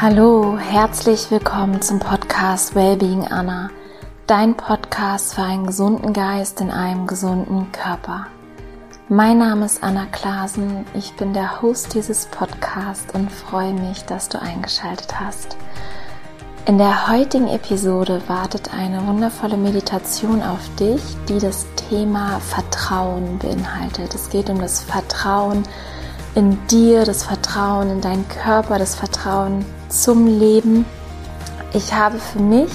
Hallo, herzlich willkommen zum Podcast Wellbeing Anna, dein Podcast für einen gesunden Geist in einem gesunden Körper. Mein Name ist Anna Klasen, ich bin der Host dieses Podcasts und freue mich, dass du eingeschaltet hast. In der heutigen Episode wartet eine wundervolle Meditation auf dich, die das Thema Vertrauen beinhaltet. Es geht um das Vertrauen in dir, das Vertrauen in deinen Körper, das Vertrauen zum Leben. Ich habe für mich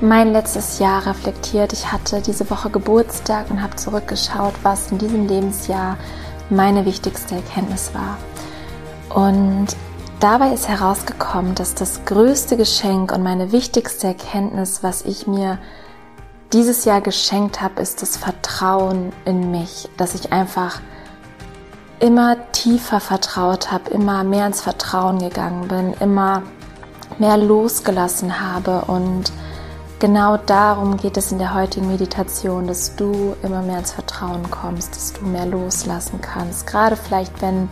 mein letztes Jahr reflektiert. Ich hatte diese Woche Geburtstag und habe zurückgeschaut, was in diesem Lebensjahr meine wichtigste Erkenntnis war. Und dabei ist herausgekommen, dass das größte Geschenk und meine wichtigste Erkenntnis, was ich mir dieses Jahr geschenkt habe, ist das Vertrauen in mich, dass ich einfach immer tiefer vertraut habe, immer mehr ins Vertrauen gegangen bin, immer mehr losgelassen habe und genau darum geht es in der heutigen Meditation, dass du immer mehr ins Vertrauen kommst, dass du mehr loslassen kannst. Gerade vielleicht, wenn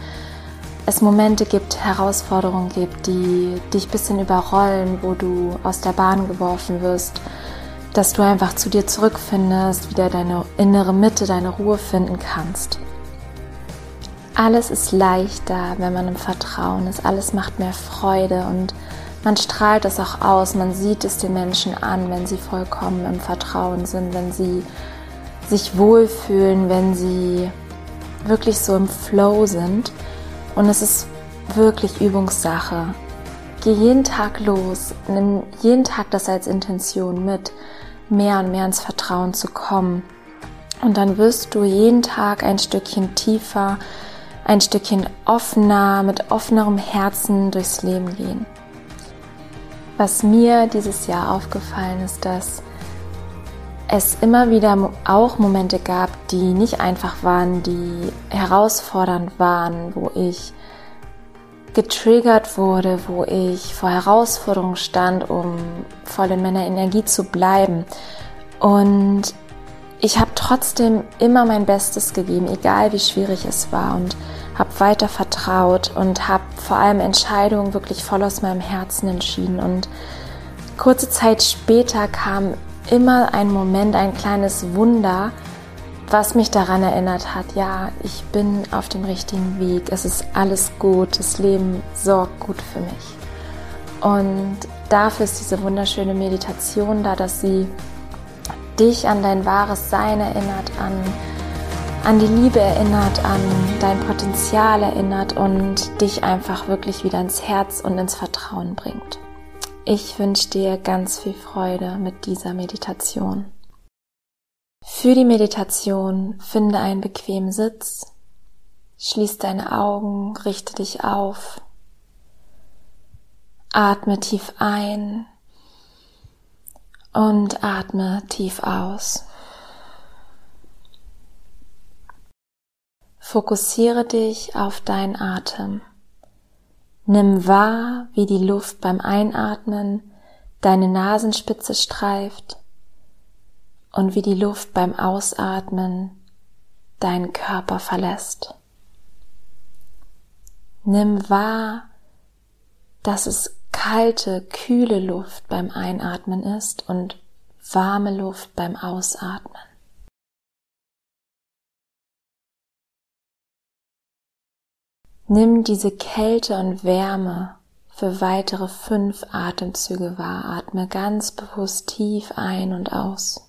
es Momente gibt, Herausforderungen gibt, die dich ein bisschen überrollen, wo du aus der Bahn geworfen wirst, dass du einfach zu dir zurückfindest, wieder deine innere Mitte, deine Ruhe finden kannst. Alles ist leichter, wenn man im Vertrauen ist. Alles macht mehr Freude und man strahlt es auch aus. Man sieht es den Menschen an, wenn sie vollkommen im Vertrauen sind, wenn sie sich wohlfühlen, wenn sie wirklich so im Flow sind. Und es ist wirklich Übungssache. Geh jeden Tag los, nimm jeden Tag das als Intention mit, mehr und mehr ins Vertrauen zu kommen. Und dann wirst du jeden Tag ein Stückchen tiefer, ein Stückchen offener, mit offenerem Herzen durchs Leben gehen. Was mir dieses Jahr aufgefallen ist, dass es immer wieder auch Momente gab, die nicht einfach waren, die herausfordernd waren, wo ich getriggert wurde, wo ich vor Herausforderungen stand, um voll in meiner Energie zu bleiben. Und ich habe trotzdem immer mein Bestes gegeben, egal wie schwierig es war und habe weiter vertraut und habe vor allem Entscheidungen wirklich voll aus meinem Herzen entschieden. Und kurze Zeit später kam immer ein Moment, ein kleines Wunder, was mich daran erinnert hat, ja, ich bin auf dem richtigen Weg, es ist alles gut, das Leben sorgt gut für mich. Und dafür ist diese wunderschöne Meditation da, dass sie dich an dein wahres Sein erinnert, an, an die Liebe erinnert, an dein Potenzial erinnert und dich einfach wirklich wieder ins Herz und ins Vertrauen bringt. Ich wünsche dir ganz viel Freude mit dieser Meditation. Für die Meditation finde einen bequemen Sitz, schließ deine Augen, richte dich auf, atme tief ein und atme tief aus. Fokussiere dich auf deinen Atem. Nimm wahr, wie die Luft beim Einatmen deine Nasenspitze streift und wie die Luft beim Ausatmen deinen Körper verlässt. Nimm wahr, dass es kalte, kühle Luft beim Einatmen ist und warme Luft beim Ausatmen. Nimm diese Kälte und Wärme für weitere fünf Atemzüge wahr. Atme ganz bewusst tief ein und aus.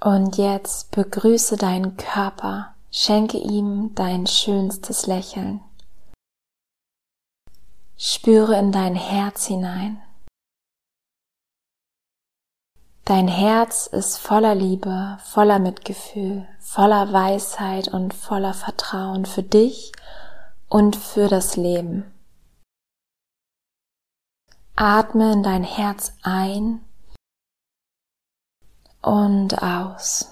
Und jetzt begrüße deinen Körper, schenke ihm dein schönstes Lächeln. Spüre in dein Herz hinein. Dein Herz ist voller Liebe, voller Mitgefühl, voller Weisheit und voller Vertrauen für dich und für das Leben. Atme in dein Herz ein und aus.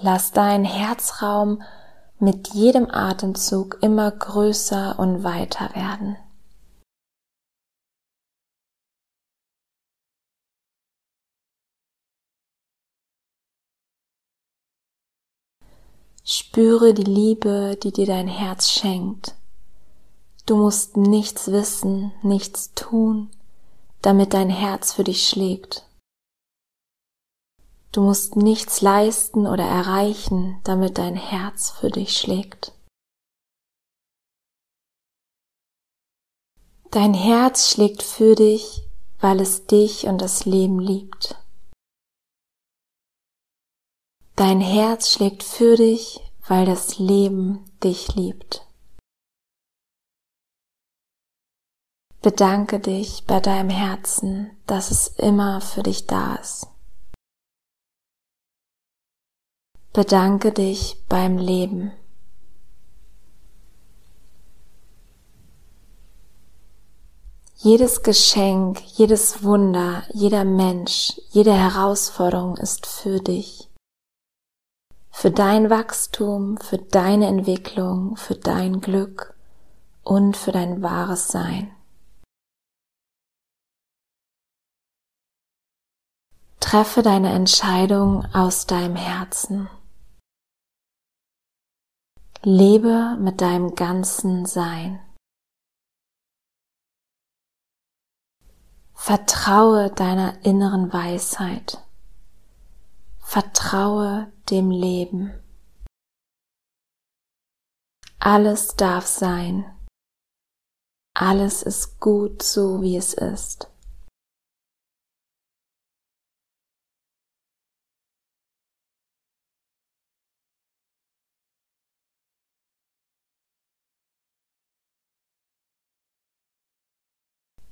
Lass deinen Herzraum mit jedem Atemzug immer größer und weiter werden. Spüre die Liebe, die dir dein Herz schenkt. Du musst nichts wissen, nichts tun, damit dein Herz für dich schlägt. Du musst nichts leisten oder erreichen, damit dein Herz für dich schlägt. Dein Herz schlägt für dich, weil es dich und das Leben liebt. Dein Herz schlägt für dich, weil das Leben dich liebt. Bedanke dich bei deinem Herzen, dass es immer für dich da ist. Bedanke dich beim Leben. Jedes Geschenk, jedes Wunder, jeder Mensch, jede Herausforderung ist für dich für dein Wachstum, für deine Entwicklung, für dein Glück und für dein wahres Sein. Treffe deine Entscheidung aus deinem Herzen. Lebe mit deinem ganzen Sein. Vertraue deiner inneren Weisheit. Vertraue dem Leben. Alles darf sein. Alles ist gut so, wie es ist.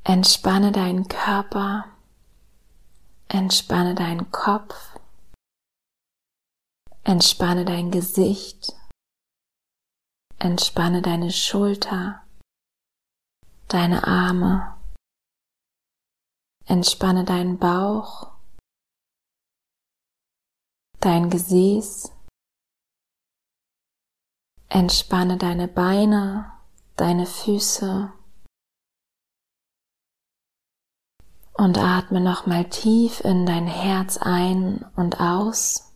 Entspanne deinen Körper, entspanne deinen Kopf, Entspanne dein Gesicht, entspanne deine Schulter, deine Arme, entspanne deinen Bauch, dein Gesäß, entspanne deine Beine, deine Füße und atme nochmal tief in dein Herz ein und aus.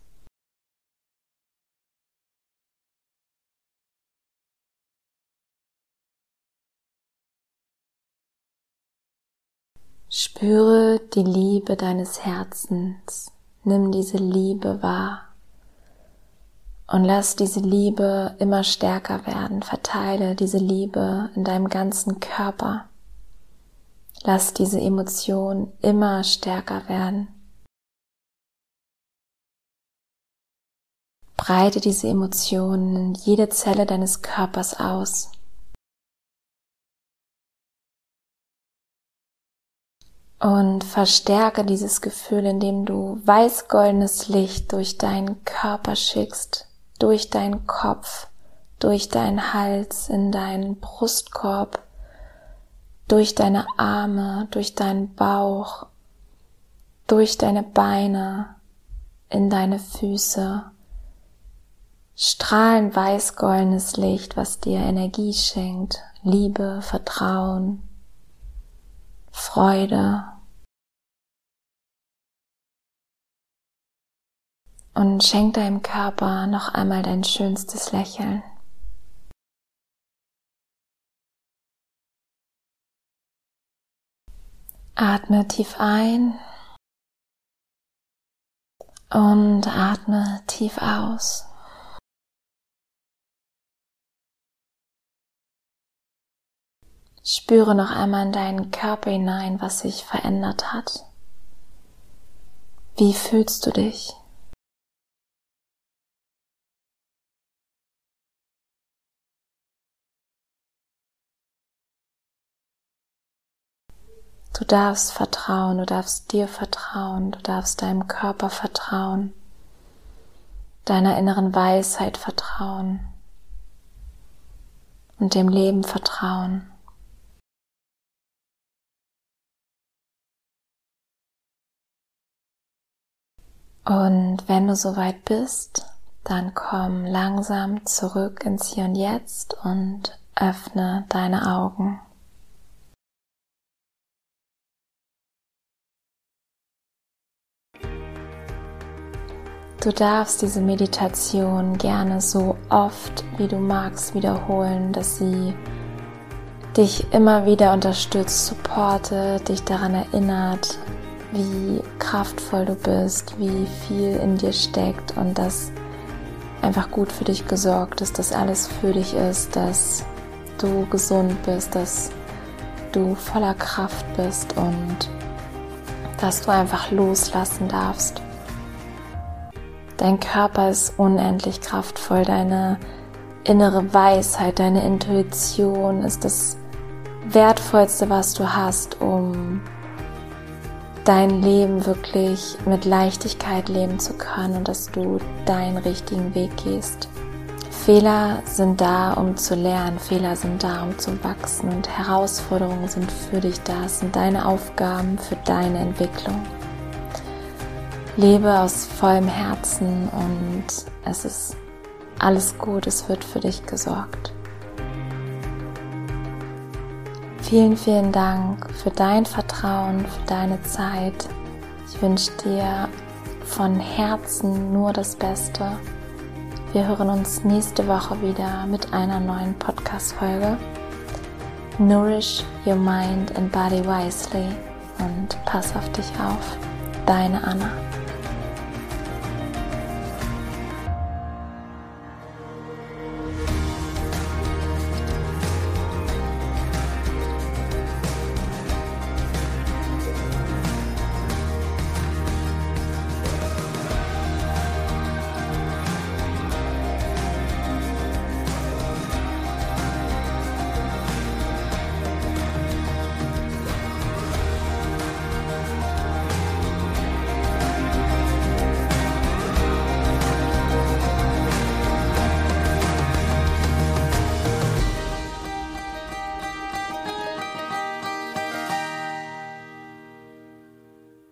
Spüre die Liebe deines Herzens. Nimm diese Liebe wahr. Und lass diese Liebe immer stärker werden. Verteile diese Liebe in deinem ganzen Körper. Lass diese Emotion immer stärker werden. Breite diese Emotionen in jede Zelle deines Körpers aus. Und verstärke dieses Gefühl, indem du weißgoldenes Licht durch deinen Körper schickst, durch deinen Kopf, durch deinen Hals, in deinen Brustkorb, durch deine Arme, durch deinen Bauch, durch deine Beine, in deine Füße. Strahlen weißgoldenes Licht, was dir Energie schenkt, Liebe, Vertrauen, Freude. Und schenk deinem Körper noch einmal dein schönstes Lächeln. Atme tief ein und atme tief aus. Spüre noch einmal in deinen Körper hinein, was sich verändert hat. Wie fühlst du dich? Du darfst vertrauen, du darfst dir vertrauen, du darfst deinem Körper vertrauen, deiner inneren Weisheit vertrauen und dem Leben vertrauen. Und wenn du soweit bist, dann komm langsam zurück ins Hier und Jetzt und öffne deine Augen. Du darfst diese Meditation gerne so oft wie du magst wiederholen, dass sie dich immer wieder unterstützt, supportet, dich daran erinnert, wie kraftvoll du bist, wie viel in dir steckt und dass einfach gut für dich gesorgt ist, dass alles für dich ist, dass du gesund bist, dass du voller Kraft bist und dass du einfach loslassen darfst. Dein Körper ist unendlich kraftvoll, deine innere Weisheit, deine Intuition ist das Wertvollste, was du hast, um dein Leben wirklich mit Leichtigkeit leben zu können und dass du deinen richtigen Weg gehst. Fehler sind da, um zu lernen, Fehler sind da, um zu wachsen und Herausforderungen sind für dich da, es sind deine Aufgaben für deine Entwicklung. Lebe aus vollem Herzen und es ist alles gut, es wird für dich gesorgt. Vielen, vielen Dank für dein Vertrauen, für deine Zeit. Ich wünsche dir von Herzen nur das Beste. Wir hören uns nächste Woche wieder mit einer neuen Podcast-Folge. Nourish your mind and body wisely und pass auf dich auf. Deine Anna.